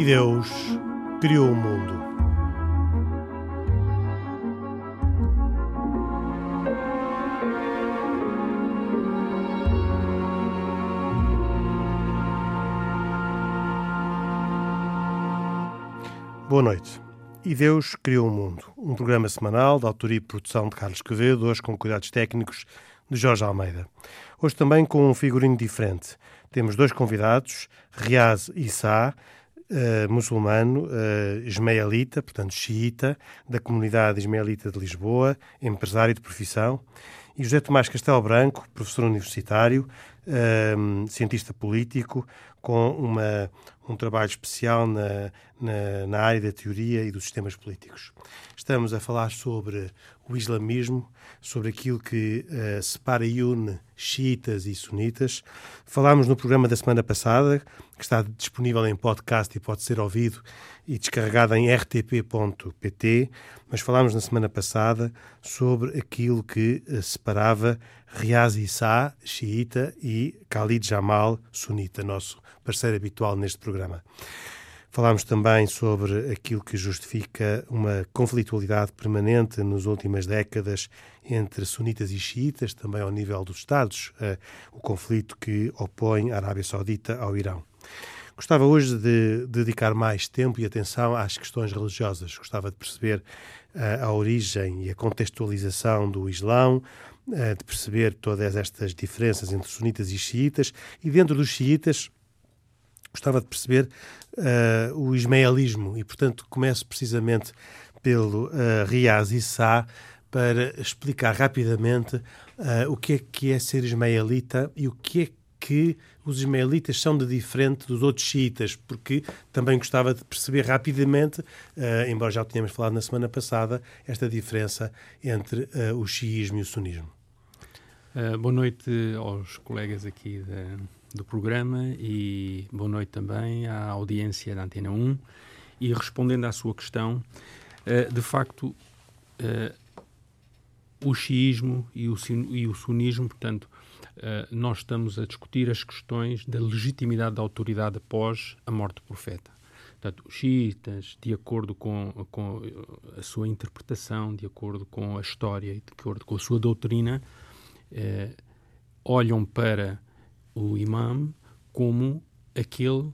E Deus criou o mundo. Boa noite. E Deus criou o mundo, um programa semanal de autoria e produção de Carlos Quevedo, hoje com cuidados técnicos de Jorge Almeida. Hoje também com um figurino diferente. Temos dois convidados, Riaz Issa, uh, muçulmano, uh, ismaelita, portanto xiita, da comunidade ismaelita de Lisboa, empresário de profissão, e José Tomás Castelo Branco, professor universitário, uh, cientista político, com uma, um trabalho especial na, na, na, área da teoria e dos sistemas políticos. Estamos a falar sobre o islamismo, sobre aquilo que uh, separa e une xiitas e sunitas. Falámos no programa da semana passada, que está disponível em podcast e pode ser ouvido e descarregado em rtp.pt, mas falámos na semana passada sobre aquilo que uh, separava Riaz Issa, xiita, e Khalid Jamal, sunita, nosso parceiro habitual neste programa. Falámos também sobre aquilo que justifica uma conflitualidade permanente nas últimas décadas entre sunitas e xiitas, também ao nível dos Estados, uh, o conflito que opõe a Arábia Saudita ao Irão. Gostava hoje de dedicar mais tempo e atenção às questões religiosas. Gostava de perceber uh, a origem e a contextualização do Islão, de perceber todas estas diferenças entre sunitas e xiitas e dentro dos xiitas gostava de perceber uh, o ismaelismo e, portanto, começo precisamente pelo uh, Riaz Issa para explicar rapidamente uh, o que é que é ser ismaelita e o que é que os ismaelitas são de diferente dos outros xiitas, porque também gostava de perceber rapidamente, uh, embora já o tenhamos falado na semana passada, esta diferença entre uh, o xiismo e o sunismo. Uh, boa noite aos colegas aqui do programa e boa noite também à audiência da Antena 1. E respondendo à sua questão, uh, de facto, uh, o xiismo e o, e o sunismo, portanto, nós estamos a discutir as questões da legitimidade da autoridade após a morte do profeta. Portanto, os xiitas, de acordo com, com a sua interpretação, de acordo com a história e de acordo com a sua doutrina, olham para o imam como aquele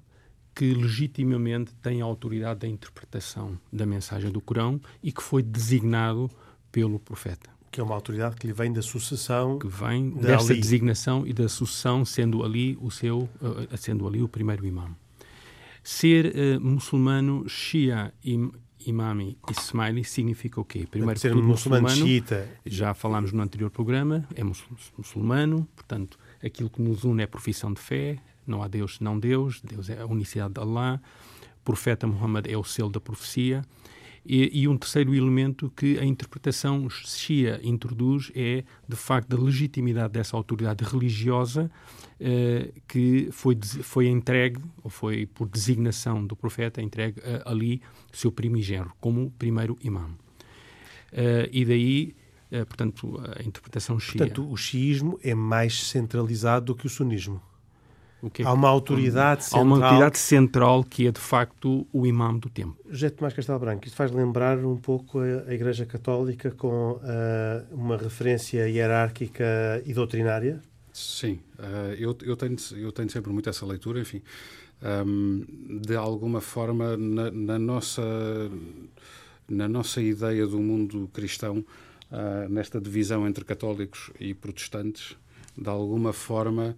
que legitimamente tem a autoridade da interpretação da mensagem do Corão e que foi designado pelo profeta. Que é uma autoridade que lhe vem da sucessão. Que vem dessa Ali. designação e da sucessão, sendo ali o seu, uh, sendo ali o primeiro imam. Ser uh, muçulmano Shia Imami Ismaili significa o quê? Primeiro, ser muçulmano, muçulmano xiita. Já falámos no anterior programa, é muçulmano, portanto, aquilo que nos une é a profissão de fé, não há Deus senão Deus, Deus é a unicidade de Allah, o profeta Muhammad é o selo da profecia, e, e, um terceiro elemento que a interpretação Shia introduz é, de facto, a legitimidade dessa autoridade religiosa eh, que foi, foi entregue, ou foi por designação do profeta, entregue a Ali, seu primigênero, como primeiro imam. Uh, e daí eh, portanto, a interpretação xia. Portanto, o xiismo é mais centralizado do que o sunismo. É Há uma autoridade central. Há uma autoridade central que é, de facto, o imam do tempo. José Tomás Castelo Branco, isto faz lembrar um pouco a, Igreja Católica com uh, uma referência hierárquica e doutrinária? Sim, uh, eu, eu, tenho, eu tenho sempre muito essa leitura, enfim. Um, de alguma forma, na, na, nossa, na nossa ideia do mundo cristão, uh, nesta divisão entre católicos e protestantes, de alguma forma,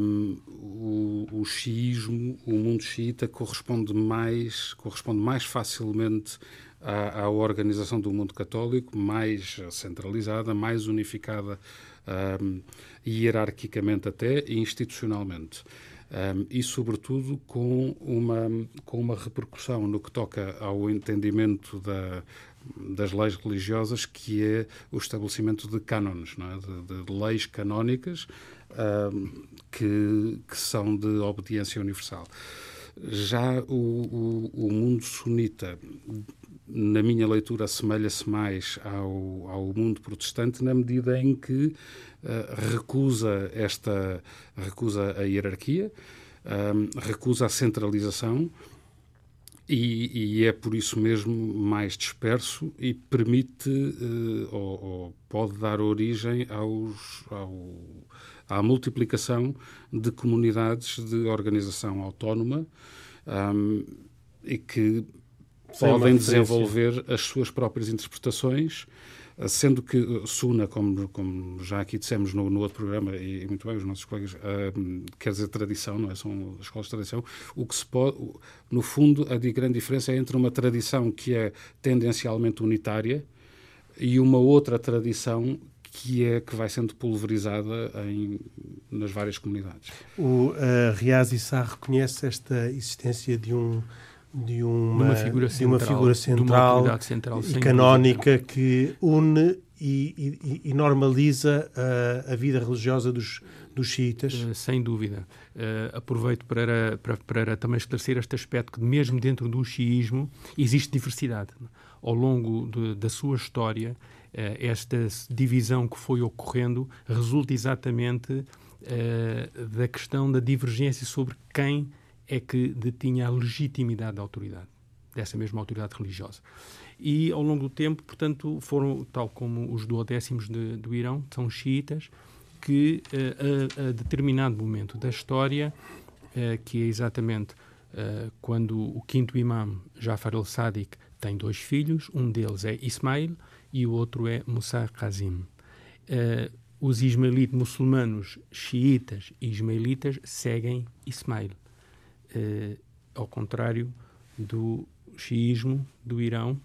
um, o, o xiismo, o mundo xiita, corresponde mais, corresponde mais facilmente à, à organização do mundo católico, mais centralizada, mais unificada um, hierarquicamente até e institucionalmente. Um, e, sobretudo, com uma, com uma repercussão no que toca ao entendimento da, das leis religiosas, que é o estabelecimento de cânones, é? de, de, leis canónicas um, que, que, são de obediência universal. Já o, o, o mundo sunita, na minha leitura, assemelha-se mais ao, ao mundo protestante na medida em que uh, recusa esta recusa a hierarquia, um, recusa a centralização E, e, é por isso mesmo mais disperso e permite uh, ou, ou, pode dar origem aos, ao, à multiplicação de comunidades de organização autónoma um, e que Sem podem desenvolver as suas próprias interpretações Sendo que Suna, como, como já aqui dissemos no, no outro programa, e, muito bem, os nossos colegas, uh, quer dizer tradição, não é? São escolas de tradição. O que se pode, no fundo, a grande diferença é entre uma tradição que é tendencialmente unitária e uma outra tradição que é que vai sendo pulverizada em, nas várias comunidades. O uh, Riaz Issa reconhece esta existência de um de uma, uma figura central, de uma figura central, uma central e canónica dúvida. que une e, e, e normaliza a, a, vida religiosa dos, dos xiitas? Uh, sem dúvida. Uh, aproveito para, para, para, também esclarecer este aspecto que, mesmo dentro do xiismo, existe diversidade. Ao longo de, da sua história, uh, esta divisão que foi ocorrendo resulta exatamente da questão da divergência sobre quem é que detinha a legitimidade da autoridade, dessa mesma autoridade religiosa. E ao longo do tempo, portanto, foram, tal como os duodécimos de, do Irão, são xiitas, que a, eh, a, determinado momento da história, eh, que é exatamente eh, quando o quinto imam, Jafar al-Sadiq, tem dois filhos, um deles é Ismail e o outro é Musa Qazim. os ismaelitas muçulmanos xiitas e ismaelitas seguem Ismail eh, ao contrário do xiismo do Irão,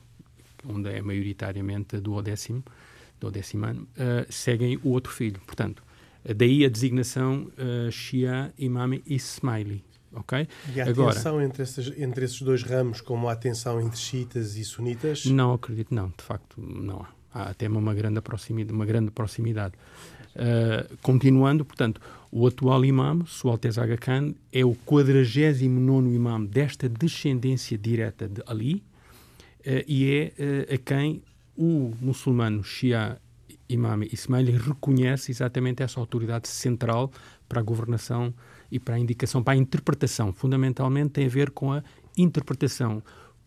onde é maioritariamente do duodécimo, duodécimo ano, uh, seguem o outro filho. Portanto, daí a designação uh, Shia Imam Ismaili. Okay? E há Agora, tensão entre esses, entre esses dois ramos, como há tensão entre xiitas e sunitas? Não acredito, não. De facto, não há. Há até uma grande proximidade. Uma grande proximidade. Uh, continuando, portanto, o atual imam, Sua Alteza Aga Khan, é o 49 imam desta descendência direta de Ali uh, e é uh, a quem o muçulmano Shia Imam Ismail reconhece exatamente essa autoridade central para a governação e para a indicação, para a interpretação. Fundamentalmente tem a ver com a interpretação,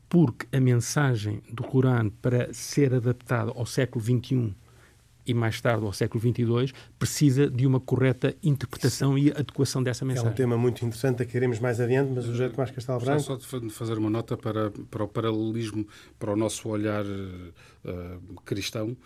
porque a mensagem do Corão para ser adaptada ao século XXI e mais tarde ao século XXII, precisa de uma correta interpretação Sim. e adequação dessa mensagem. É um tema muito interessante, a que iremos mais adiante, mas o José Tomás Castelo Branco... Só de fazer uma nota para, para o paralelismo, para o nosso olhar uh, cristão.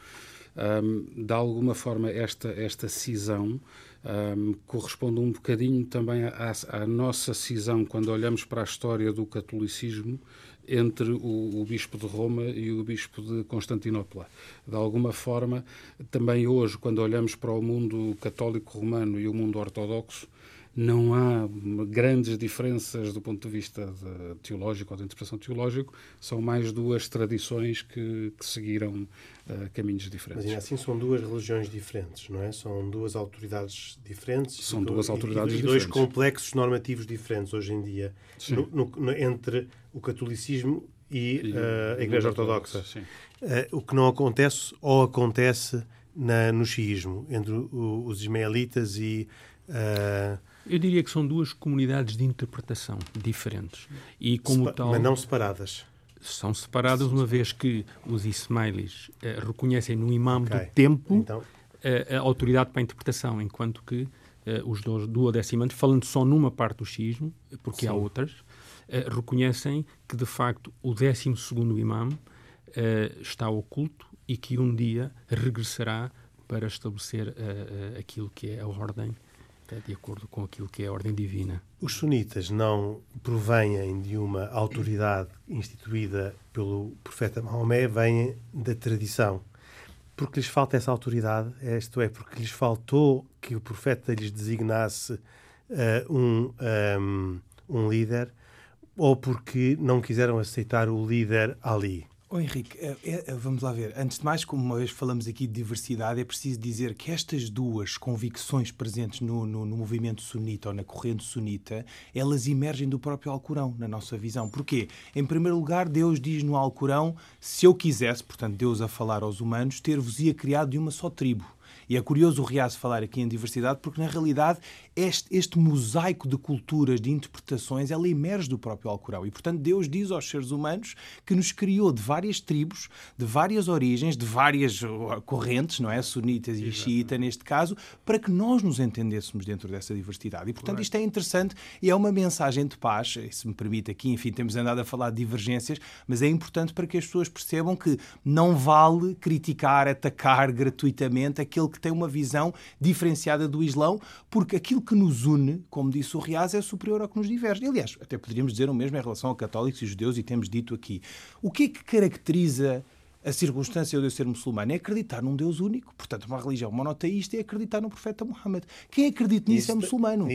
Um, de alguma forma, esta, esta cisão um, corresponde um bocadinho também à, à nossa cisão quando olhamos para a história do catolicismo entre o, o, Bispo de Roma e o Bispo de Constantinopla. De alguma forma, também hoje, quando olhamos para o mundo católico romano e o mundo ortodoxo, não há grandes diferenças do ponto de vista de teológico ou de interpretação teológica, são mais duas tradições que, que seguiram uh, caminhos diferentes. Mas assim são duas religiões diferentes, não é? São duas autoridades diferentes. São duas autoridades e, e dois complexos normativos diferentes hoje em dia, no, no, entre o catolicismo e, e uh, a Igreja Ortodoxa. Uh, o que não acontece ou acontece na, no xiismo, entre o, os ismaelitas e uh, eu diria que são duas comunidades de interpretação diferentes. E como Sepa tal, mas não separadas. São separadas uma vez que os Ismailis uh, reconhecem no imam okay. do tempo então... uh, a autoridade para a interpretação, enquanto que uh, os dois duodecimantes, falando só numa parte do xismo, porque Sim. há outras, reconhecem que de facto o 12 imam está oculto e que um dia regressará para estabelecer aquilo que é a ordem de acordo com aquilo que é a ordem divina. Os sunitas não provêm de uma autoridade instituída pelo profeta Maomé, vêm da tradição. Porque lhes falta essa autoridade, isto é, porque lhes faltou que o profeta lhes designasse uh, um, um, um líder, ou porque não quiseram aceitar o líder Ali. Oh, Henrique, é, é, vamos lá ver. Antes de mais, como uma vez falamos aqui de diversidade, é preciso dizer que estas duas convicções presentes no, no, no, movimento sunita ou na corrente sunita, elas emergem do próprio Alcorão, na nossa visão. Porquê? Em primeiro lugar, Deus diz no Alcorão: se eu quisesse, portanto, Deus a falar aos humanos, ter-vos-ia criado de uma só tribo E é curioso o Riaz falar aqui em diversidade, porque na realidade este, este mosaico de culturas, de interpretações, ela emerge do próprio Alcorão. E portanto Deus diz aos seres humanos que nos criou de várias tribos, de várias origens, de várias uh, correntes, não é? Sunitas e xiita neste caso, para que nós nos entendêssemos dentro dessa diversidade. E portanto isto é interessante e é uma mensagem de paz, se me permite aqui, enfim, temos andado a falar de divergências, mas é importante para que as pessoas percebam que não vale criticar, atacar gratuitamente aquele que tem uma visão diferenciada do Islão, porque aquilo que nos une, como disse o Riaz, é superior ao que nos diverge. Aliás, até poderíamos dizer o mesmo em relação a católicos e judeus, e temos dito aqui. O que é que caracteriza a circunstância de eu ser muçulmano é acreditar num Deus único, portanto, uma religião monoteísta é acreditar no profeta Muhammad. Quem acredita nisso, é muçulmano.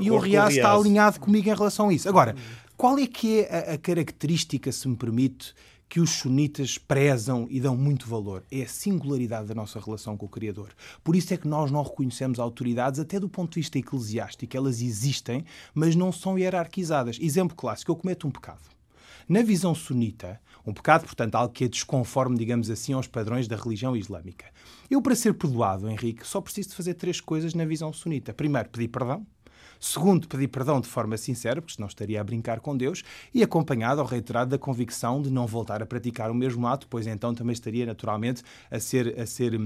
e o Riaz está alinhado comigo em relação a isso. Agora, qual é que é a, a característica, se me permite, que os sunitas prezam e dão muito valor. É a singularidade da nossa relação com o Criador. Por isso é que nós não reconhecemos autoridades, até do ponto de vista eclesiástico. Elas existem, mas não são hierarquizadas. Exemplo clássico: eu cometo um pecado. Na visão sunita, um pecado, portanto, algo que é desconforme, digamos assim, aos padrões da religião islâmica. Eu, para ser perdoado, Henrique, só preciso de fazer três coisas na visão sunita. Primeiro, pedir perdão. Segundo, pedir perdão de forma sincera, porque senão estaria a brincar com Deus, e acompanhado ou reiterado da convicção de não voltar a praticar o mesmo ato, pois então também estaria naturalmente a ser, a ser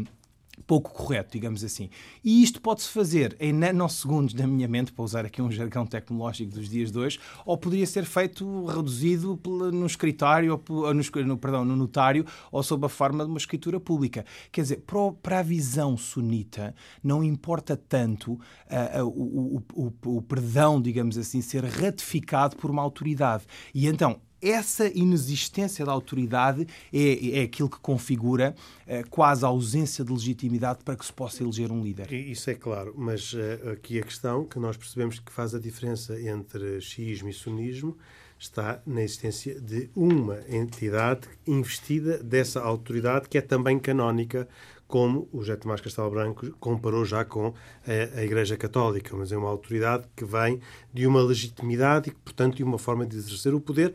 pouco correto, digamos assim. E isto pode-se fazer em nanosegundos na minha mente, para usar aqui um jargão tecnológico dos dias de hoje, ou poderia ser feito reduzido no escritório, ou no, perdão, no notário, ou sob a forma de uma escritura pública. Quer dizer, para a visão sunita, não importa tanto uh, uh, o, o, o, o perdão, digamos assim, ser ratificado por uma autoridade. E então, essa inexistência da autoridade é, é aquilo que configura é, quase a ausência de legitimidade para que se possa eleger um líder. Isso é claro, mas uh, aqui a questão que nós percebemos que faz a diferença entre xiismo e sunismo está na existência de uma entidade investida dessa autoridade que é também canónica, como o José Tomás Castelo Branco comparou já com a, a, Igreja Católica, mas é uma autoridade que vem de uma legitimidade e, portanto, de uma forma de exercer o poder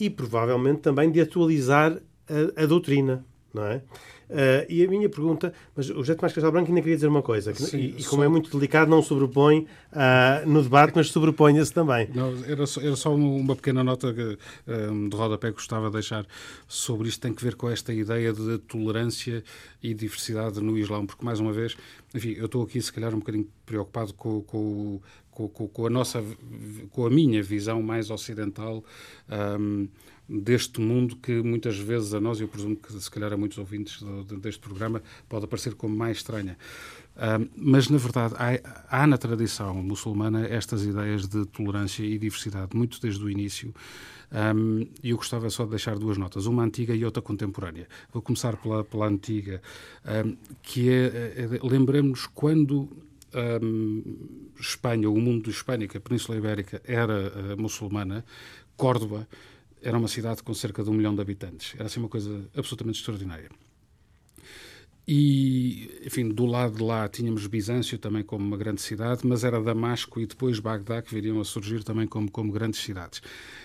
e provavelmente também de atualizar a, a doutrina, não é? Uh, e a minha pergunta, mas o José Tomás Castelo Branco ainda queria dizer uma coisa, que, Sim, e, e, como só... é muito delicado, não sobrepõe uh, no debate, mas sobrepõe-se também. Não, era, só, era só uma pequena nota que, um, de rodapé que gostava de deixar sobre isto, tem que ver com esta ideia de tolerância e diversidade no Islão, porque, mais uma vez, enfim, eu estou aqui se calhar um bocadinho preocupado com, com, com, com a nossa, com a minha visão mais ocidental um, deste mundo que muitas vezes a nós, e eu presumo que se calhar a muitos ouvintes do, deste programa, pode aparecer como mais estranha. Um, mas, na verdade, há, há, na tradição muçulmana estas ideias de tolerância e diversidade, muito desde o início. Um, e eu gostava só de deixar duas notas, uma antiga e outra contemporânea. Vou começar pela, pela antiga, um, que é, é lembremos quando Espanha, o mundo hispânico, a Península Ibérica, era uh, muçulmana, Córdoba era uma cidade com cerca de um milhão de habitantes. Era assim uma coisa absolutamente extraordinária. E, enfim, do lado de lá tínhamos Bizâncio também como uma grande cidade, mas era Damasco e depois Bagdá que viriam a surgir também como, como grandes cidades.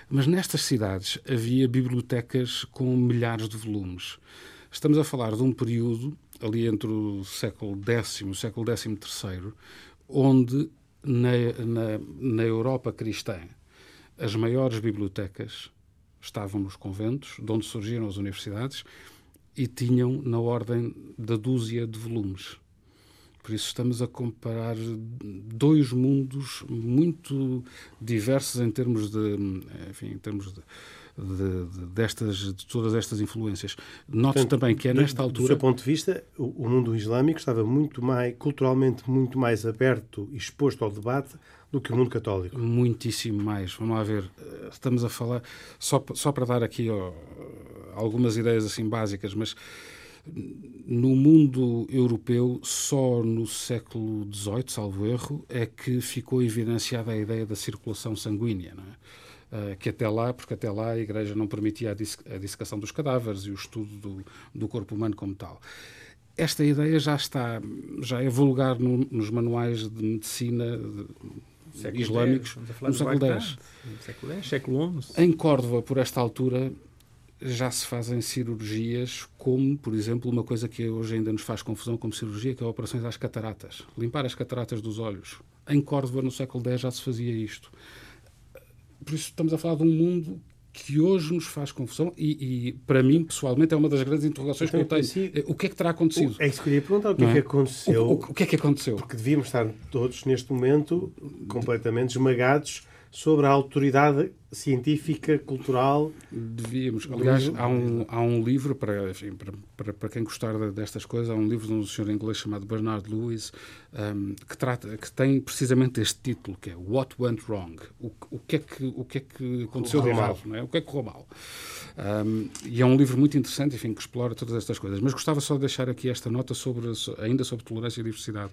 Mas nestas cidades havia bibliotecas com milhares de volumes. Estamos a falar de um período, ali entre o século X e o século XIII, onde na, na, na Europa cristã as maiores bibliotecas estavam nos conventos, de onde surgiram as universidades, e tinham na ordem da dúzia de volumes. Por isso estamos a comparar dois mundos muito diversos em termos de, enfim, em termos de, de, de, destas, de todas estas influências. Note também que é nesta altura. Do seu ponto de vista, o, o, mundo islâmico estava muito mais, culturalmente, muito mais aberto e exposto ao debate do que o mundo católico. Muitíssimo mais. Vamos lá ver. Estamos a falar, só, só para dar aqui ó, algumas ideias assim básicas, mas no mundo europeu, só no século XVIII, salvo erro, é que ficou evidenciada a ideia da circulação sanguínea. É? Uh, que até lá, porque até lá a Igreja não permitia a, dissecação dos cadáveres e o estudo do, do corpo humano como tal esta ideia já está, já é vulgar no, nos manuais de medicina século islâmicos no século X. Século X, século XI. Em Córdoba, por esta altura, já se fazem cirurgias como, por exemplo, uma coisa que hoje ainda nos faz confusão como cirurgia, que é operações às cataratas. Limpar as cataratas dos olhos. Em Córdoba, no século X, já se fazia isto. Por isso estamos a falar de um mundo que hoje nos faz confusão e, e, para mim, pessoalmente, é uma das grandes interrogações então, que eu tenho. É, o que é que terá acontecido? É isso que eu queria perguntar. O que é, é que aconteceu? O, o, o, que é que aconteceu? Porque devíamos estar todos, neste momento, completamente esmagados sobre a autoridade científica, cultural. Devíamos. Aliás, há um, há um livro, para, enfim, para, para, para, quem gostar destas coisas, há um livro de um senhor inglês chamado Bernard Lewis, um, que, trata, que tem precisamente este título, que é What Went Wrong? O, o, que, é que, o que é que aconteceu de errado? Não é? O que é que correu mal? Um, e é um livro muito interessante, enfim, que explora todas estas coisas. Mas gostava só de deixar aqui esta nota sobre, ainda sobre tolerância e diversidade,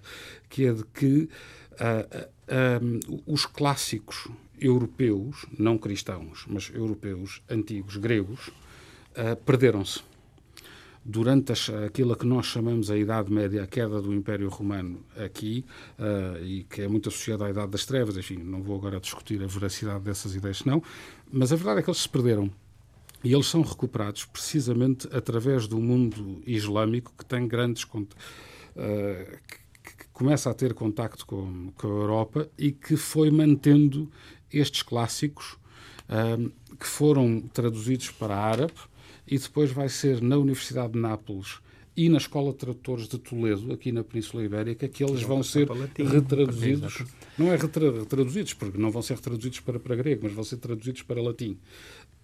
que é de que uh, uh, um, os clássicos europeus, não cristãos, mas europeus antigos, gregos, uh, perderam-se. Durante as, aquilo que nós chamamos a Idade Média, a queda do Império Romano aqui, uh, e que é muito associada à Idade das Trevas, enfim, não vou agora discutir a veracidade dessas ideias, não, mas a verdade é que eles se perderam. E eles são recuperados precisamente através do mundo islâmico que tem grandes. Uh, que começa a ter contacto com, com a Europa e que foi mantendo estes clássicos um, que foram traduzidos para árabe e depois vai ser na Universidade de Nápoles e na Escola de Tradutores de Toledo, aqui na Península Ibérica, que eles vão ser latim, retraduzidos. Não é retraduzidos, porque não vão ser retraduzidos para, para grego, mas vão ser traduzidos para latim.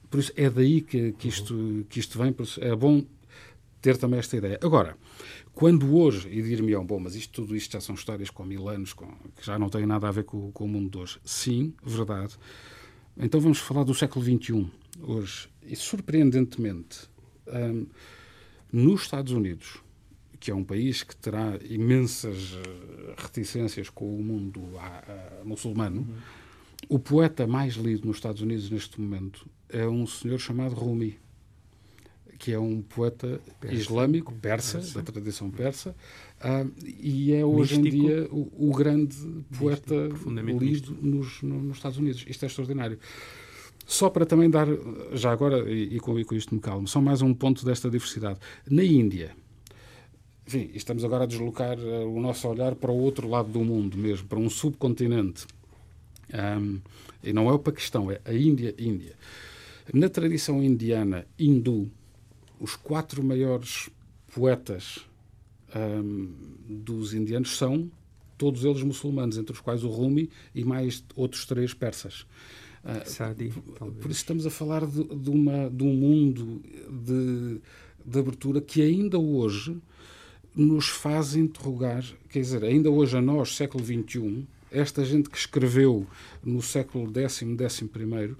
Por isso é daí que, que, isto, que isto vem, é bom ter também esta ideia. Agora, quando hoje, e dir-me-ão, bom, mas isto, tudo isto já são histórias com mil anos, com, que já não têm nada a ver com, com o mundo de hoje. Sim, verdade. Então vamos falar do século XXI, hoje. E surpreendentemente, um, nos Estados Unidos, que é um país que terá imensas eh, reticências com o mundo a, a, muçulmano, uhum. o poeta mais lido nos Estados Unidos neste momento é um senhor chamado Rumi que é um poeta persa. islâmico, persa, persa, da tradição persa, uh, e é hoje místico. em dia o, o grande poeta lido nos, no, nos Estados Unidos. Isto é extraordinário. Só para também dar, já agora, e, e, com, e com isto me calmo, só mais um ponto desta diversidade. Na Índia, enfim, estamos agora a deslocar uh, o nosso olhar para o outro lado do mundo mesmo, para um subcontinente. Um, e não é o Paquistão, é a Índia, Índia. Na tradição indiana hindu, os quatro maiores poetas um, dos indianos são todos eles muçulmanos, entre os quais o Rumi e mais outros três persas. Uh, Sadi, por, por isso estamos a falar de, de, uma, de um mundo de, de abertura que ainda hoje nos faz interrogar, quer dizer, ainda hoje a nós, século XXI, esta gente que escreveu no século X, XI,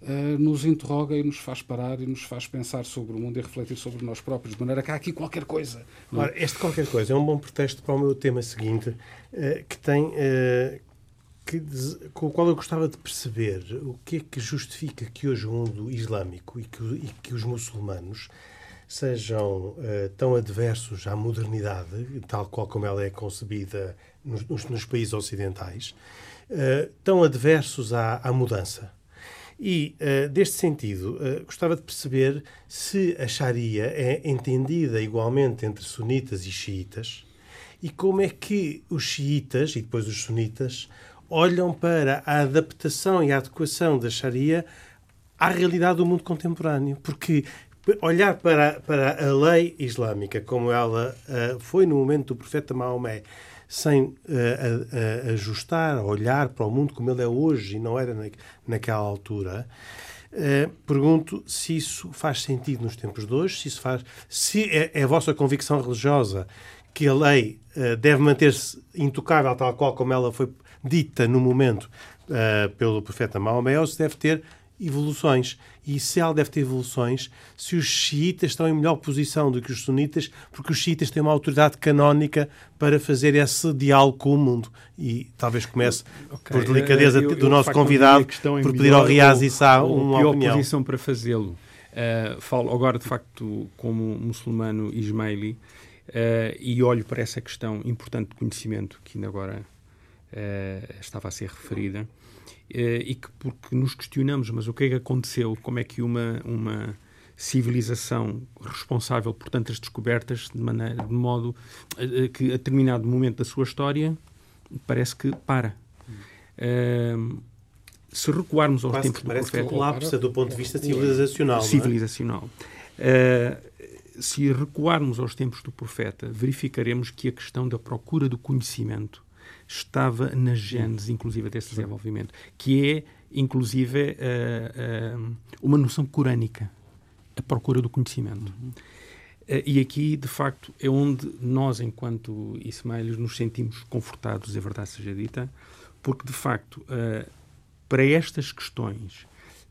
Uh, nos interroga e nos faz parar e nos faz pensar sobre o mundo e refletir sobre nós próprios, de maneira que há aqui qualquer coisa. Ora, este qualquer coisa é um bom pretexto para o meu tema seguinte, uh, que tem. Uh, que, com o qual eu gostava de perceber o que é que justifica que hoje o mundo islâmico e que, e que os muçulmanos sejam tão adversos à modernidade, tal qual como ela é concebida nos, nos, países ocidentais, tão adversos à, à mudança. E, uh, deste sentido, uh, gostava de perceber se a Sharia é entendida igualmente entre sunitas e xiitas e como é que os xiitas e depois os sunitas olham para a adaptação e a adequação da Sharia à realidade do mundo contemporâneo. Porque olhar para, para a lei islâmica como ela uh, foi no momento do profeta Maomé sem uh, a, a ajustar, olhar para o mundo como ele é hoje e não era na, naquela altura, uh, pergunto se isso faz sentido nos tempos de hoje, se isso faz, se é, é a vossa convicção religiosa que a lei uh, deve manter-se intocável tal qual como ela foi dita no momento pelo profeta Maomé, ou se deve ter evoluções. E se ela deve ter evoluções, se os xiitas estão em melhor posição do que os sunitas, porque os xiitas têm uma autoridade canónica para fazer esse diálogo com o mundo. E talvez comece, okay. por delicadeza eu, eu, do nosso convidado, por pedir ao Riaz e Sá uma pior opinião. posição para fazê-lo. Uh, falo agora, de facto, como muçulmano ismaili uh, e olho para essa questão importante de conhecimento que ainda agora uh, estava a ser referida eh, e que porque nos questionamos, mas o que é que aconteceu? Como é que uma, uma civilização responsável por tantas descobertas, de, maneira, de modo uh, que a determinado momento da sua história parece que para. Uh, se recuarmos aos Quase tempos que do parece profeta... que colapsa do ponto de vista civilizacional. Civilizacional. É? Uh, se recuarmos aos tempos do profeta, verificaremos que a questão da procura do conhecimento estava na gênese, inclusive, desse desenvolvimento, que é, inclusive, uh, uh, uma noção corânica, a procura do conhecimento. Uhum. e aqui, de facto, é onde nós, enquanto Ismaelis, nos sentimos confortados, a verdade seja dita, porque, de facto, para estas questões,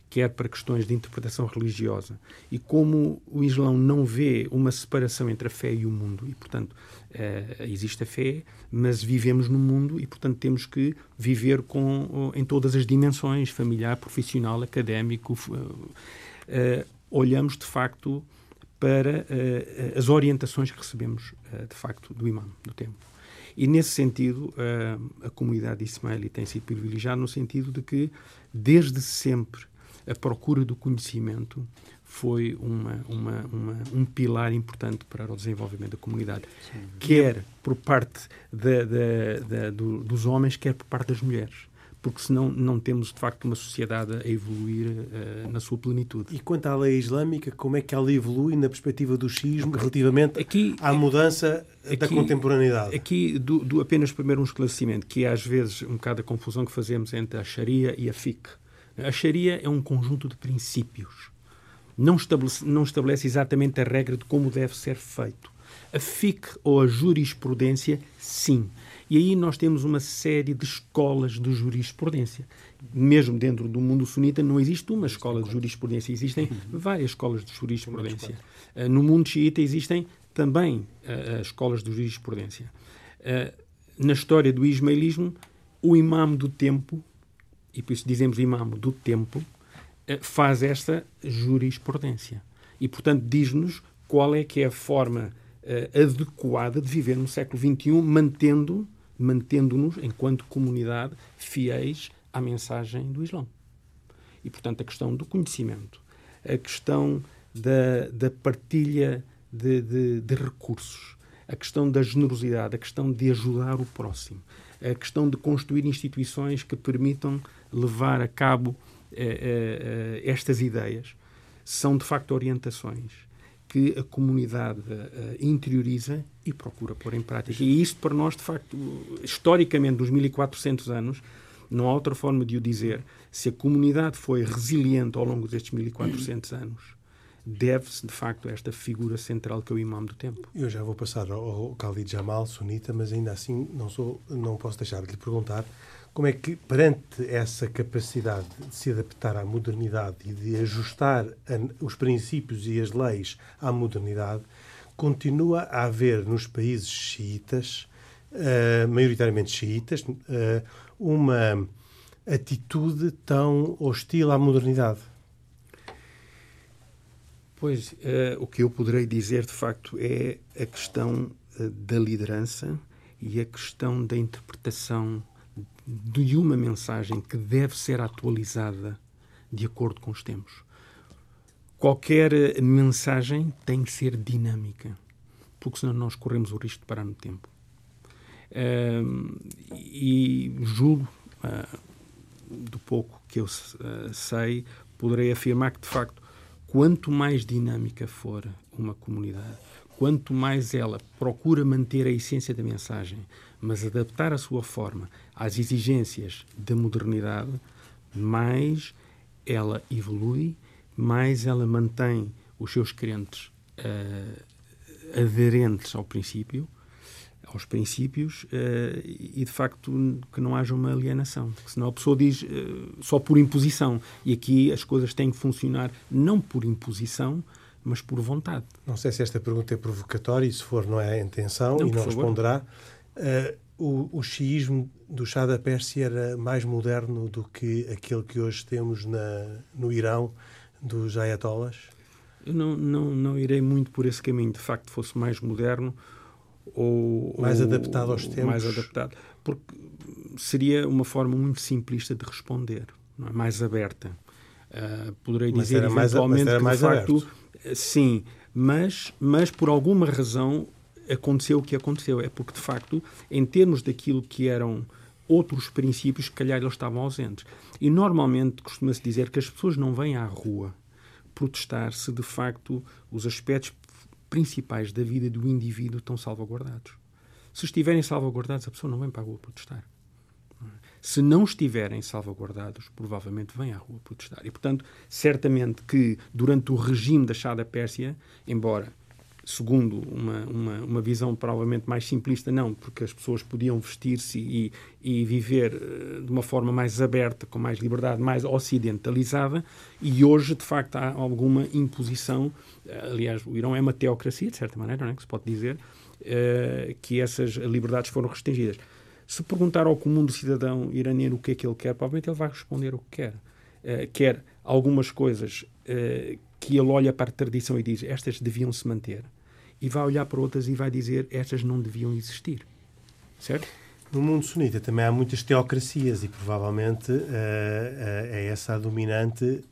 quer para questões de interpretação religiosa, e como o Islão não vê uma separação entre a fé e o mundo, e, portanto, uh, existe a fé, mas vivemos no mundo e, portanto, temos que viver com, em todas as dimensões, familiar, profissional, académico. Uh, olhamos, de facto, para as orientações que recebemos, de facto, do imã, do tempo. E, nesse sentido, a, a comunidade Ismaili tem sido privilegiada no sentido de que, desde sempre, a procura do conhecimento foi uma, uma, uma, um pilar importante para o desenvolvimento da comunidade, Sim. quer por parte da, da, do, dos homens, quer por parte das mulheres porque senão não temos de facto uma sociedade a evoluir uh, na sua plenitude. E quanto à lei islâmica, como é que ela evolui na perspectiva do xismo okay. relativamente aqui, à mudança aqui, da contemporaneidade? Aqui, do, do, apenas primeiro um esclarecimento, que é às vezes um bocado a confusão que fazemos entre a Sharia e a fiqh. A Sharia é um conjunto de princípios. Não estabelece, não estabelece exatamente a regra de como deve ser feito. A fiqh ou a jurisprudência, sim. E aí nós temos uma série de escolas de jurisprudência. Mesmo dentro do mundo sunita não existe uma escola de jurisprudência, existem várias escolas de jurisprudência. Uh, no mundo xiita existem também uh, escolas de jurisprudência. Uh, na história do ismailismo, o imam do tempo, e por isso dizemos imam do tempo, faz esta jurisprudência. E, portanto, diz-nos qual é que é a forma adequada de viver no século XXI, mantendo mantendo-nos, enquanto comunidade, fiéis à mensagem do Islão. E, portanto, a questão do conhecimento, a questão da, da partilha de, de, de, recursos, a questão da generosidade, a questão de ajudar o próximo, a questão de construir instituições que permitam levar a cabo eh, eh, estas ideias, são de facto orientações que a comunidade interioriza e procura pôr em prática. E isto para nós, de facto, historicamente, nos 1400 anos, não há outra forma de o dizer. Se a comunidade foi resiliente ao longo destes 1400 anos, deve-se, de facto, a esta figura central que é o imam do tempo. Eu já vou passar ao Khalid Jamal, sunita, mas ainda assim não, sou, não posso deixar de lhe perguntar como é que, perante essa capacidade de se adaptar à modernidade e de ajustar os princípios e as leis à modernidade, continua a haver nos países xiitas, uh, maioritariamente xiitas, uh, uma atitude tão hostil à modernidade? Pois, uh, o que eu poderei dizer, de facto, é a questão da liderança e a questão da interpretação de uma mensagem que deve ser atualizada de acordo com os tempos. Qualquer mensagem tem que ser dinâmica, porque senão nós corremos o risco de parar no tempo. Uh, e julgo, uh, do pouco que eu uh, sei, poderei afirmar que, de facto, quanto mais dinâmica for uma comunidade, quanto mais ela procura manter a essência da mensagem, mas adaptar a sua forma às exigências da modernidade, mais ela evolui, mais ela mantém os seus crentes uh, aderentes ao princípio, aos princípios uh, e de facto que não haja uma alienação, porque senão a pessoa diz uh, só por imposição e aqui as coisas têm que funcionar não por imposição, mas por vontade. Não sei se esta pergunta é provocatória e se for não é a intenção não, e não favor. responderá. Uh, o, o xiismo do chá da Pérsia era mais moderno do que aquele que hoje temos na, no Irão dos ayatollahs? Eu não, não, não irei muito por esse caminho. De facto, fosse mais moderno ou... Mais ou, adaptado aos tempos? Mais adaptado. Porque seria uma forma muito simplista de responder, é? mais aberta. Uh, poderei mas dizer eventualmente que, de facto, Sim, mas, mas por alguma razão aconteceu o que aconteceu. É porque, de facto, em termos daquilo que eram outros princípios, que calhar eles estavam ausentes. E normalmente costuma-se dizer que as pessoas não vêm à rua protestar se de facto os aspectos principais da vida do indivíduo estão salvaguardados. Se estiverem salvaguardados, a pessoa não vem para a rua protestar. Se não estiverem salvaguardados, provavelmente vêm à rua protestar. E, portanto, certamente que durante o regime da Chá da Pérsia, embora segundo uma, uma, uma, visão provavelmente mais simplista, não, porque as pessoas podiam vestir-se e, e, viver eh, de uma forma mais aberta, com mais liberdade, mais ocidentalizada, e hoje, de facto, há alguma imposição. Eh, aliás, o Irão é uma teocracia, de certa maneira, não é? que se pode dizer, uh, que essas liberdades foram restringidas. Se perguntar ao comum do cidadão iraniano o que é que ele quer, provavelmente ele vai responder o que quer. Uh, quer algumas coisas uh, que ele olha para a tradição e diz estas deviam se manter, e vai olhar para outras e vai dizer estas não deviam existir. Certo? No mundo sunita também há muitas teocracias e provavelmente uh, uh, é essa a dominante,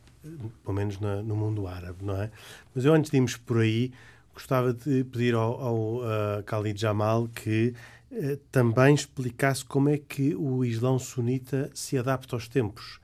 pelo menos no, no, mundo árabe, não é? Mas eu antes de irmos por aí, gostava de pedir ao, ao uh, Khalid Jamal que também explicasse como é que o Islão sunita se adapta aos tempos.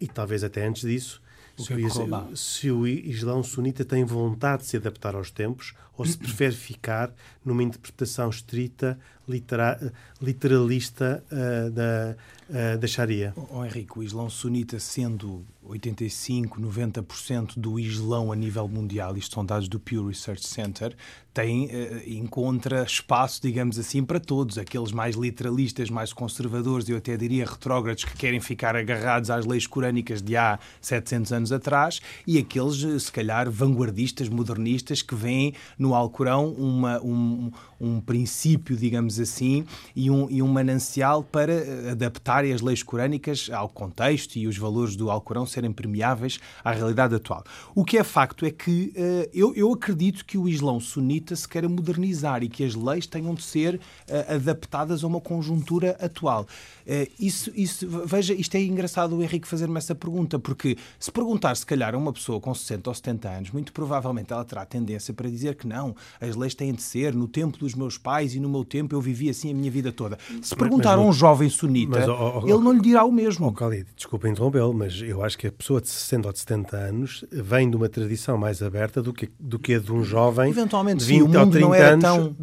E talvez até antes disso, se o, se o Islão sunita tem vontade de se adaptar aos tempos ou se prefere ficar numa interpretação estrita, litera, literalista uh, da, uh, da Sharia. Oh, Henrique, o Islão sunita sendo 85, 90% do Islão a nível mundial, isto são dados do Pew Research Center, tem, uh, encontra espaço, digamos assim, para todos. Aqueles mais literalistas, mais conservadores, eu até diria retrógrados, que querem ficar agarrados às leis corânicas de há 700 anos atrás, e aqueles, se calhar, vanguardistas, modernistas, que veem no Alcorão uma, um, um princípio, digamos assim, e um, e um manancial para eh, adaptar as leis corânicas ao contexto e os valores do Alcorão serem permeáveis à realidade atual. O que é facto é que uh, eu, eu acredito que o Islão sunita se queira modernizar e que as leis tenham de ser uh, adaptadas a uma conjuntura atual. Uh, isso, isso, veja, isto é engraçado o Henrique fazer-me essa pergunta, porque se perguntar, se calhar, a uma pessoa com 60 ou 70 anos, muito provavelmente ela terá tendência para dizer que não, as leis têm de ser no tempo dos meus pais e no meu tempo eu vivi assim a minha vida toda. Se perguntar mas, a um jovem sunita, mas, oh, oh, ele não lhe dirá o mesmo. Oh, Khalid, desculpa interrompê-lo, mas eu acho que a pessoa de 60 ou de 70 anos vem de uma tradição mais aberta do que, do que a de um jovem Eventualmente, de 20 sim, o mundo 30 não era anos tão...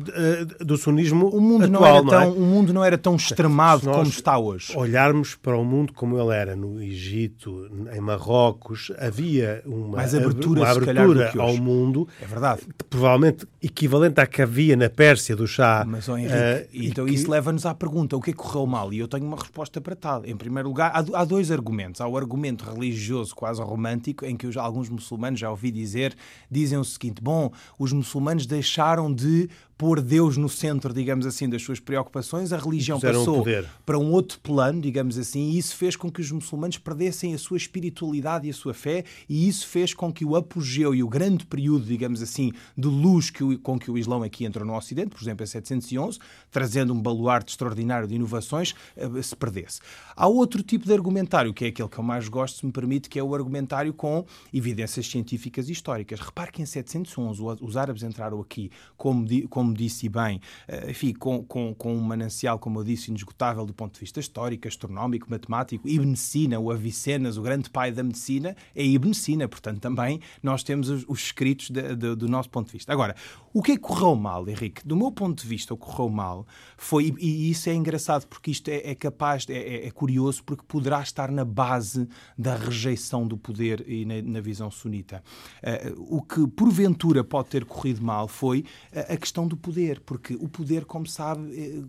do sunismo o mundo atual, não era não é? tão, O mundo não era tão extremado como está hoje. olharmos para o mundo como ele era no Egito, em Marrocos, havia uma Mais abertura, uma calhar, abertura ao mundo, É verdade. provavelmente equivalente à que havia na Pérsia do chá. Mas, ó, Henrique, e então que- isso leva-nos à pergunta: o que é que correu mal? E eu tenho uma resposta para tal. Em primeiro lugar, há, há dois argumentos. Há o argumento religioso, quase romântico, em que alguns muçulmanos já ouvi dizer, dizem o seguinte: bom, os muçulmanos deixaram de pôr Deus no centro, digamos assim, das suas preocupações, a religião passou para um outro plano, digamos assim, e isso fez com que os muçulmanos perdessem a sua espiritualidade e a sua fé, e isso fez com que o apogeu e o grande período, digamos assim, de luz que o- com que o Islão aqui entrou no Ocidente, por exemplo, em 711, trazendo um baluarte extraordinário de inovações, eh, se perdesse. Há outro tipo de argumentário, que é aquele que eu mais gosto, se me permite, que é o argumentário com evidências científicas e históricas. Repare que em 711 o- os árabes entraram aqui, como, di- como disse bem, eh, enfim, com, com, com um manancial, como eu disse, inesgotável do ponto de vista histórico, astronómico, matemático. Ibn Sina, o Avicenas, o grande pai da medicina, é Ibn Sina. Portanto, também nós temos os, os escritos de- de- do nosso ponto de vista. Agora, o que é que correu mal, Henrique? Do meu ponto de vista, o que correu mal foi, e, isso é engraçado porque isto é, é capaz, é, é- é curioso, porque poderá estar na base da rejeição do poder e na, na visão sunita. Eh, o que porventura pode ter corrido mal foi a, a questão do poder, porque o poder, como sabe,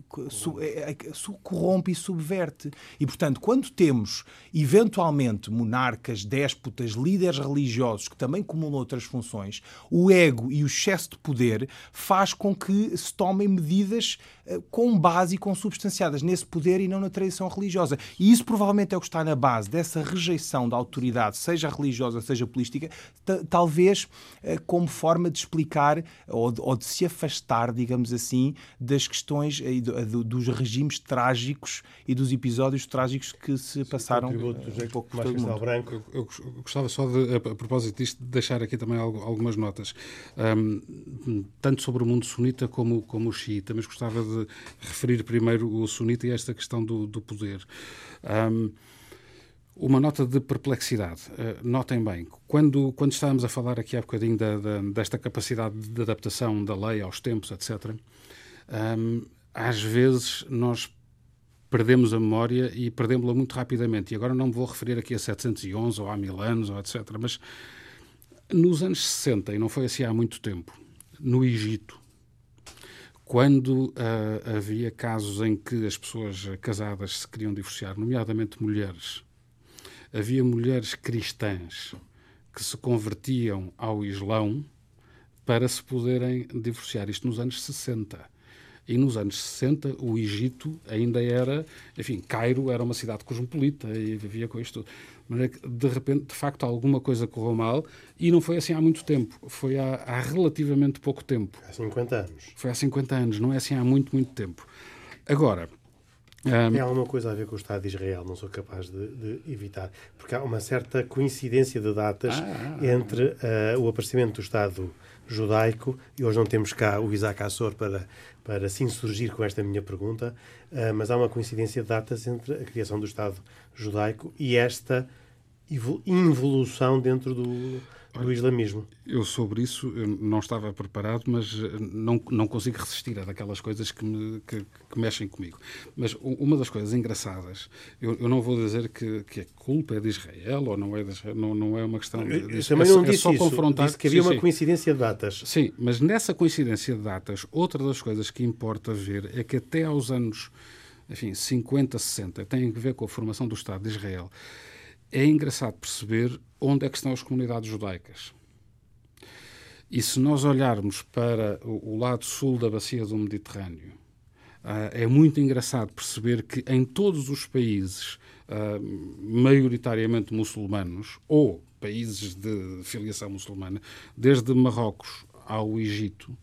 eh, é- su- corrompe e subverte. E, portanto, quando temos, eventualmente, monarcas, déspotas, líderes religiosos que também acumulam outras funções, o ego e o excesso de poder faz com que se tomem medidas eh, com base e consubstanciadas nesse poder e não na tradição religiosa. E isso provavelmente é o que está na base dessa rejeição da autoridade, seja religiosa, seja política, talvez eh, como forma de explicar ou de, ou de, se afastar, digamos assim, das questões e do, dos regimes trágicos e dos episódios trágicos que se passaram um pouco por todo mundo. Branco. Eu, eu, gostava só, de, a, a, propósito disto, de deixar aqui também algumas notas, um, tanto sobre o mundo sunita como, como o xiita, mas gostava de de referir primeiro o sunita e esta questão do, do poder. Um, uma nota de perplexidade. Uh, notem bem, quando, quando estávamos a falar aqui há bocadinho da, da, desta capacidade de adaptação da lei aos tempos, etc., um, às vezes nós perdemos a memória e perdemos-la muito rapidamente. E agora não me vou referir aqui a 711 ou há mil anos, ou etc., mas nos anos 60, e não foi assim há muito tempo, no Egito, quando uh, havia casos em que as pessoas casadas se queriam divorciar, nomeadamente mulheres, havia mulheres cristãs que se convertiam ao Islão para se poderem divorciar. Isto nos anos 60. E nos anos 60 o Egito ainda era, enfim, Cairo era uma cidade cosmopolita e vivia com isto de repente, de facto, alguma coisa correu mal e não foi assim há muito tempo. Foi há, há relativamente pouco tempo. Há 50 anos. Foi há 50 anos, não é assim há muito, muito tempo. Agora. Tem alguma coisa a ver com o Estado de Israel, não sou capaz de, de evitar. Porque há uma certa coincidência de datas ah, ah, entre uh, o aparecimento do Estado judaico, e hoje não temos cá o Isaac Assor para, para se insurgir com esta minha pergunta, uh, mas há uma coincidência de datas entre a criação do Estado judaico e esta involução dentro do, do islamismo. Eu sobre isso eu não estava preparado, mas eh, não, não consigo resistir a daquelas coisas que, me, que, que mexem comigo. Mas uma das coisas engraçadas, eu, eu não vou dizer que, que a culpa é de Israel ou não é de Israel, não, não é uma questão de, disso. também não é, disse é só isso. confrontar. Disse que havia sim, uma sim. coincidência de datas. Sim, mas nessa coincidência de datas, outra das coisas que importa ver é que até aos anos enfim, 50, 60, tem a ver com a formação do Estado de Israel é engraçado perceber onde é que estão as comunidades judaicas. E se nós olharmos para o lado sul da bacia do Mediterrâneo, ah, é muito engraçado perceber que em todos os países ah, maioritariamente muçulmanos ou países de filiação muçulmana, desde Marrocos ao Egito,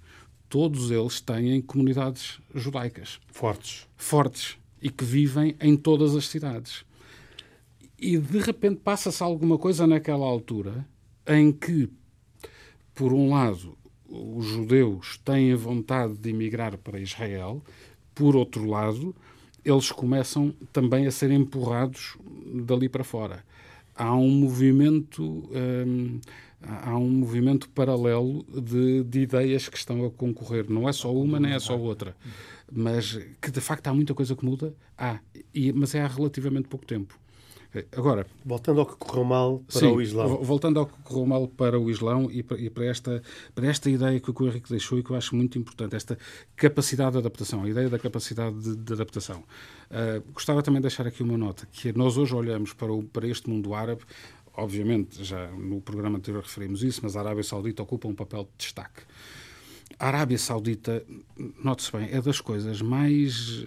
todos eles têm comunidades judaicas. Fortes. Fortes. E que vivem em todas as cidades. E de repente passa-se alguma coisa naquela altura em que, por um lado, os judeus têm a vontade de emigrar para Israel, por outro lado, eles começam também a ser empurrados dali para fora. Há um movimento. Hum, há um movimento paralelo de, de, ideias que estão a concorrer. Não é só uma, nem é só outra. Mas que de facto há muita coisa que muda. Há, e, mas é há relativamente pouco tempo. Agora, voltando ao que correu mal para sim, o Islão. Voltando ao que correu mal para o Islão e para, e para, esta, para esta ideia que o Henrique deixou e que eu acho muito importante, esta capacidade de adaptação, a ideia da capacidade de, de adaptação. Uh, gostava também de deixar aqui uma nota, que nós hoje olhamos para, o, para este mundo árabe, obviamente, já no programa anterior referimos isso, mas a Arábia Saudita ocupa um papel de destaque. A Arábia Saudita, note-se bem, é das coisas mais,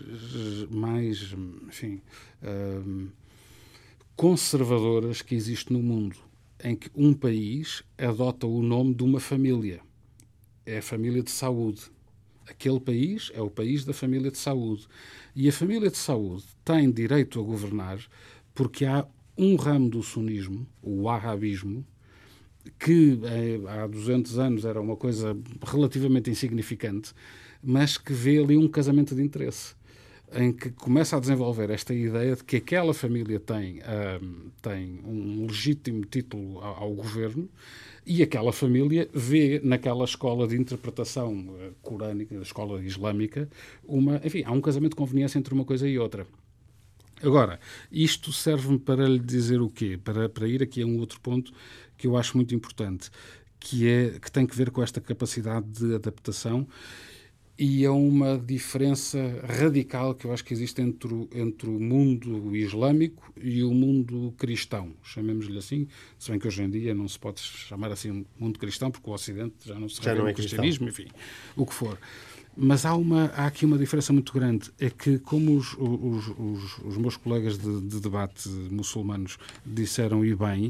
mais enfim, uh, conservadoras que existe no mundo, em que um país adota o nome de uma família. É a família de saúde. Aquele país é o país da família de saúde. E a família de saúde tem direito a governar porque há um ramo do sunismo, o wahhabismo, que eh, há 200 anos era uma coisa relativamente insignificante, mas que vê ali um casamento de interesse em que começa a desenvolver esta ideia de que aquela família tem, um, tem um legítimo título ao, ao, governo e aquela família vê naquela escola de interpretação eh, corânica, escola islâmica, uma, enfim, há um casamento de conveniência entre uma coisa e outra. Agora, isto serve-me para lhe dizer o quê? Para, para ir aqui a um outro ponto que eu acho muito importante, que, é, que tem que ver com esta capacidade de adaptação e a uma diferença radical que eu acho que existe entre o, entre o mundo islâmico e o mundo cristão, chamemos-lhe assim, se bem que hoje em dia não se pode chamar assim mundo cristão, porque o Ocidente já não se já não é cristianismo, enfim, o que for. Mas há, uma, há aqui uma diferença muito grande. É que, como os, os, os, os meus colegas de, de, debate muçulmanos disseram e bem,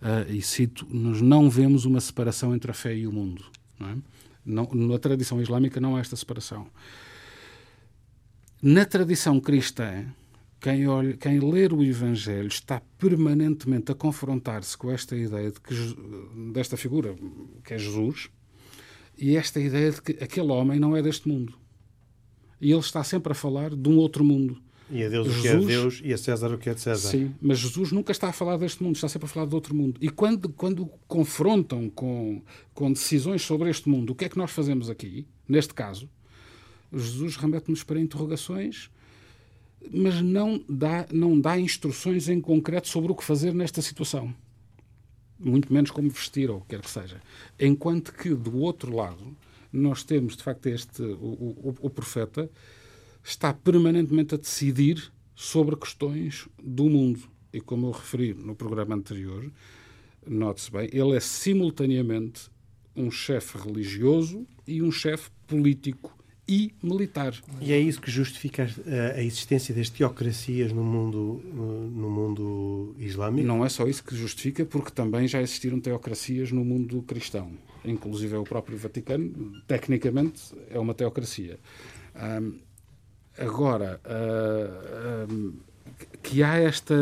uh, e cito, nós não vemos uma separação entre a fé e o mundo. Não é? Não, na tradição islâmica não há esta separação. Na tradição cristã, quem, olha, quem ler o Evangelho está permanentemente a confrontar-se com esta ideia de que, desta figura, que é Jesus, e esta ideia de que aquele homem não é deste mundo. E ele está sempre a falar de um outro mundo. E a Deus Jesus, o que é de Deus e a César o que é de César. Sim, mas Jesus nunca está a falar deste mundo, está sempre a falar de outro mundo. E quando, quando confrontam com, com decisões sobre este mundo, o que é que nós fazemos aqui, neste caso? Jesus remete-nos para interrogações, mas não dá, não dá instruções em concreto sobre o que fazer nesta situação. Muito menos como vestir ou o que quer que seja. Enquanto que, do outro lado, nós temos, de facto, este, o, o, o profeta está permanentemente a decidir sobre questões do mundo. E como eu referi no programa anterior, note-se bem, ele é simultaneamente um chefe religioso e um chefe político e militar. E é isso que justifica a, existência das teocracias no mundo, no mundo islâmico? Não é só isso que justifica, porque também já existiram teocracias no mundo cristão. Inclusive é o próprio Vaticano, tecnicamente, é uma teocracia. Um, Agora, uh, uh, que há esta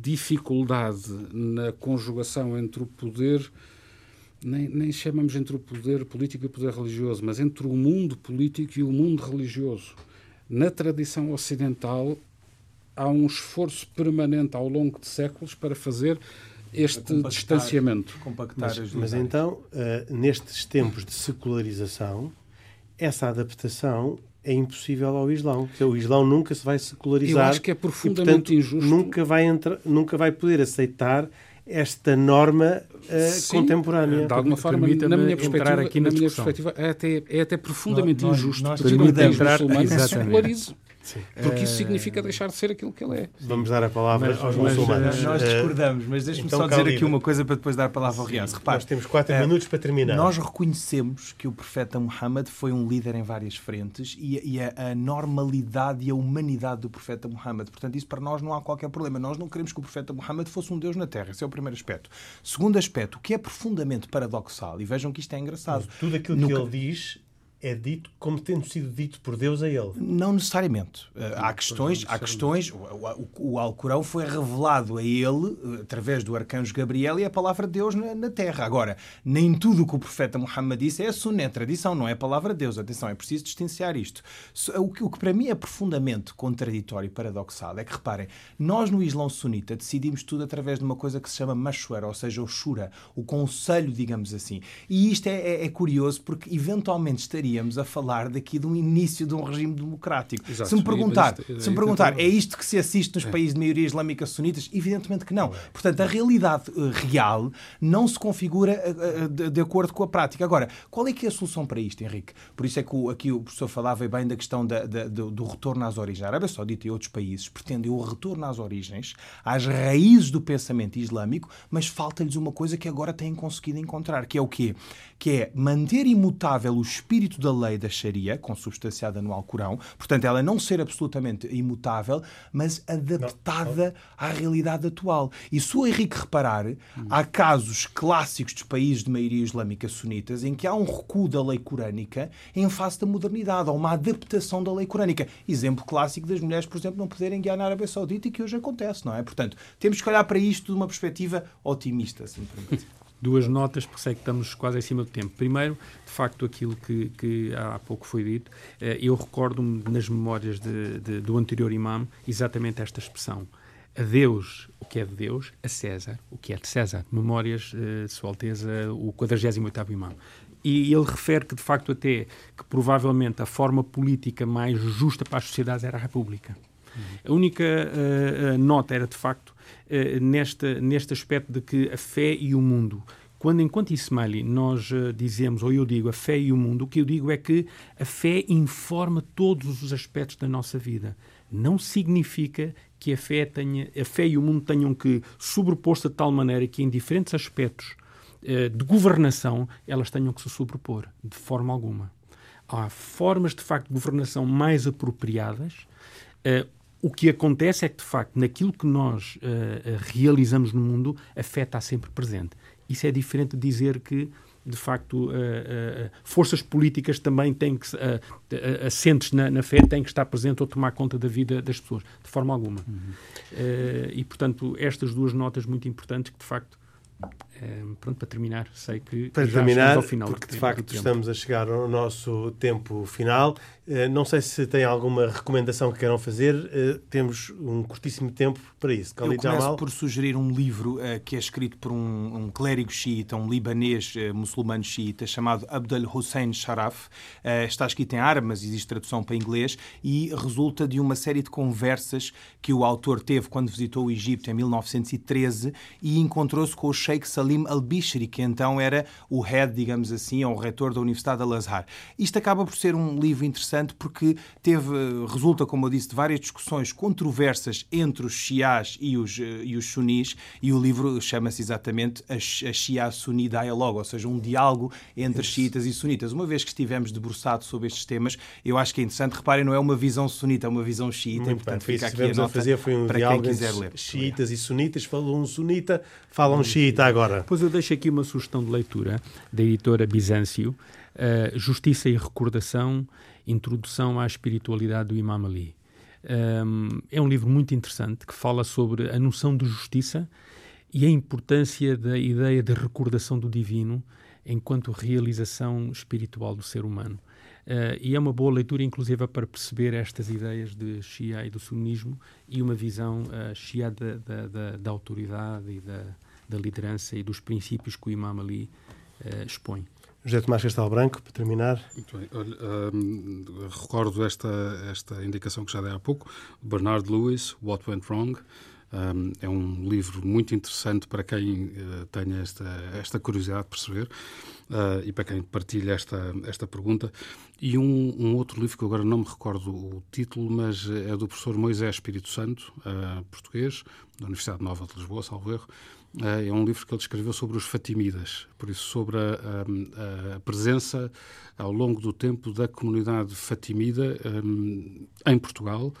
dificuldade na conjugação entre o poder, nem, nem chamamos entre o poder político e o poder religioso, mas entre o mundo político e o mundo religioso. Na tradição ocidental, há um esforço permanente ao longo de séculos para fazer este compactar, distanciamento. Compactar mas, mas então, uh, nestes tempos de secularização, essa adaptação é impossível ao Islão. O Islão nunca se vai secularizar. Eu acho que é profundamente e, portanto, injusto. Nunca vai, entrar, nunca vai poder aceitar esta norma uh, Sim, contemporânea. De alguma forma, na minha perspectiva, aqui na, na minha perspectiva é, até, é até profundamente nós, injusto nós, nós a entrar, muçulmano que secularize. Sim. Porque isso significa deixar de ser aquilo que ele é. Vamos dar a palavra mas, aos muçulmanos. Nós eh, discordamos, mas deixe-me então, só dizer aqui uma coisa para depois dar a palavra ao Riaz. Repare, nós temos quatro é, minutos para terminar. Nós reconhecemos que o profeta Muhammad foi um líder em várias frentes e, e a, a, normalidade e a humanidade do profeta Muhammad. Portanto, isso para nós não há qualquer problema. Nós não queremos que o profeta Muhammad fosse um Deus na Terra. Esse é o primeiro aspecto. Segundo aspecto, o que é profundamente paradoxal, e vejam que isto é engraçado. Mas tudo aquilo que ele diz é dito como tendo sido dito por Deus a ele. Não necessariamente. Uh, há questões, há questões. O, o, o, Alcorão foi revelado a ele eh, através do arcanjo Gabriel e a palavra de Deus na, na Terra. Agora, nem tudo o que o profeta Muhammad disse é sunna, é tradição, não é a palavra de Deus. Atenção, é preciso distanciar isto. O que, o que para mim é profundamente contraditório e paradoxal é que, reparem, nós no Islão sunita decidimos tudo através de uma coisa que se chama mashwara, ou seja, o shura, o conselho, digamos assim. E isto é, é, é curioso porque eventualmente estaria estaríamos a falar daqui de um início de um regime democrático. Exato. Se me perguntar, isto, se me perguntar é isto que se assiste nos é. países de maioria islâmica sunitas? Evidentemente que não. Portanto, a realidade uh, real não se configura uh, de, de, acordo com a prática. Agora, qual é que é a solução para isto, Henrique? Por isso é que o, aqui o professor falava bem da questão da, da, do, do, retorno às origens. A Arábia Saudita e outros países pretendem o retorno às origens, às raízes do pensamento islâmico, mas falta-lhes uma coisa que agora têm conseguido encontrar, que é o quê? Que é manter imutável o espírito espírito da lei da Sharia, consubstanciada no Alcorão, portanto, ela não ser absolutamente imutável, mas adaptada não. à realidade atual. E se o Henrique reparar, hum. há casos clássicos dos países de maioria islâmica sunitas em que há um recuo da lei corânica em face da modernidade, ou uma adaptação da lei corânica. Exemplo clássico das mulheres, por exemplo, não poderem guiar na Arábia Saudita e que hoje acontece, não é? Portanto, temos que olhar para isto de uma perspectiva otimista, se me permite. Duas notas, porque sei que estamos quase em cima do tempo. Primeiro, de facto, aquilo que, que há pouco foi dito, eh, eu recordo-me nas memórias de, de, do anterior imam exatamente esta expressão. A Deus o que é de Deus, a César o que é de César. Memórias eh, de Sua Alteza, o 48º imam. E ele refere que, de facto, até que provavelmente a forma política mais justa para as sociedades era a República. A única uh, nota era, de facto, uh, nesta, neste aspecto de que a fé e o mundo quando, enquanto Ismaili, nós uh, dizemos, ou eu digo, a fé e o mundo, o que eu digo é que a fé informa todos os aspectos da nossa vida. Não significa que a fé, tenha, a fé e o mundo tenham que sobrepor-se de tal maneira que em diferentes aspectos uh, de governação elas tenham que se sobrepor, de forma alguma. Há formas, de facto, de governação mais apropriadas. O que acontece é que, de facto, naquilo que nós uh, realizamos no mundo, a fé está sempre presente. Isso é diferente de dizer que, de facto, uh, uh, forças políticas também têm que, assentes na, na, fé, têm que estar presentes ou tomar conta da vida das pessoas, de forma alguma. Uhum. e, portanto, estas duas notas muito importantes que, de facto, um, pronto, para terminar, sei que para terminar, ao final porque de facto estamos a chegar ao nosso tempo final. Uh, não sei se tem alguma recomendação que queiram fazer. Uh, temos um curtíssimo tempo para isso. Khalid Eu começo Jamal. por sugerir um livro uh, que é escrito por um, um clérigo xiita, um libanês muçulmano xiita, chamado Abdel Hussein Sharaf. está escrito em árabe, mas existe tradução para inglês e resulta de uma série de conversas que o autor teve quando visitou o Egito em 1913 e encontrou-se com o Sheikh Salim Salim al-Bishri, que então era o head, digamos assim, ou o reitor da Universidade de Al-Azhar. Isto acaba por ser um livro interessante porque teve, resulta, como eu disse, de várias discussões controversas entre os Shias e os, e os Sunis, e o livro chama-se exatamente a, a Shia-Sunni Dialogue, ou seja, um diálogo entre Isso. xiitas e sunitas. Uma vez que estivemos debruçados sobre estes temas, eu acho que é interessante. Reparem, não é uma visão sunita, é uma visão xiita, Muito e, portanto, bem, fica aqui a, nota a fazer foi um para diálogo quem quiser ler. xiitas e sunitas, falou um sunita, fala um xiita agora. Pois eu deixo aqui uma sugestão de leitura da editora Bizâncio, uh, Justiça e Recordação, Introdução à Espiritualidade do Imam Ali. Um, é um livro muito interessante que fala sobre a noção de justiça e a importância da ideia de recordação do divino enquanto realização espiritual do ser humano. Uh, e é uma boa leitura, inclusive, para perceber estas ideias de Shia e do sunismo e uma visão uh, Shia da, da, da, da autoridade e da, da liderança e dos princípios que o Imam Ali uh, expõe. José Tomás Castelo Branco, para terminar. Muito bem. Olha, um, recordo esta, esta indicação que já dei há pouco, Bernard Lewis, What Went Wrong. Um, é um livro muito interessante para quem uh, tenha esta, esta curiosidade de perceber uh, e para quem partilha esta, esta pergunta. E um, um, outro livro que agora não me recordo o título, mas é do professor Moisés Espírito Santo, uh, português, da Universidade Nova de Lisboa, salvo erro, é, é um livro que ele escreveu sobre os Fatimidas, por isso sobre a, a, a presença ao longo do tempo da comunidade fatimida um, em Portugal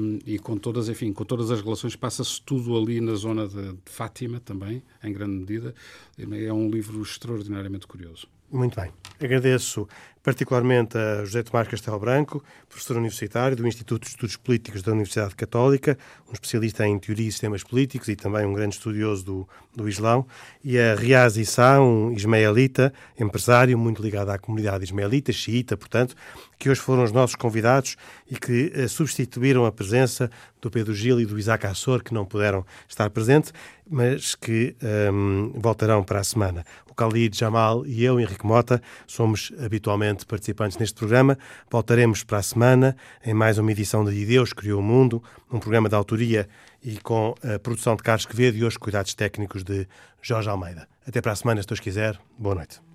um, e com todas, enfim, com todas as relações passa-se tudo ali na zona de, de Fátima também, em grande medida. É um livro extraordinariamente curioso. Muito bem. Agradeço particularmente a José Tomás Castelo Branco, professor universitário do Instituto de Estudos Políticos da Universidade Católica, um especialista em teoria e sistemas políticos e também um grande estudioso do, do Islão, e a Riaz Issa, um ismaelita, empresário muito ligado à comunidade ismaelita, xiita, portanto, que hoje foram os nossos convidados e que uh, substituíram a presença do Pedro Gil e do Isaac Assor, que não puderam estar presentes, mas que um, voltarão para a semana. O Khalid Jamal e eu, Henrique Mota, somos habitualmente participantes neste programa. Voltaremos para a semana em mais uma edição de Deus Criou o Mundo, um programa de autoria e com a produção de Carlos Quevedo e os cuidados técnicos de Jorge Almeida. Até para a semana, se Deus quiser. Boa noite.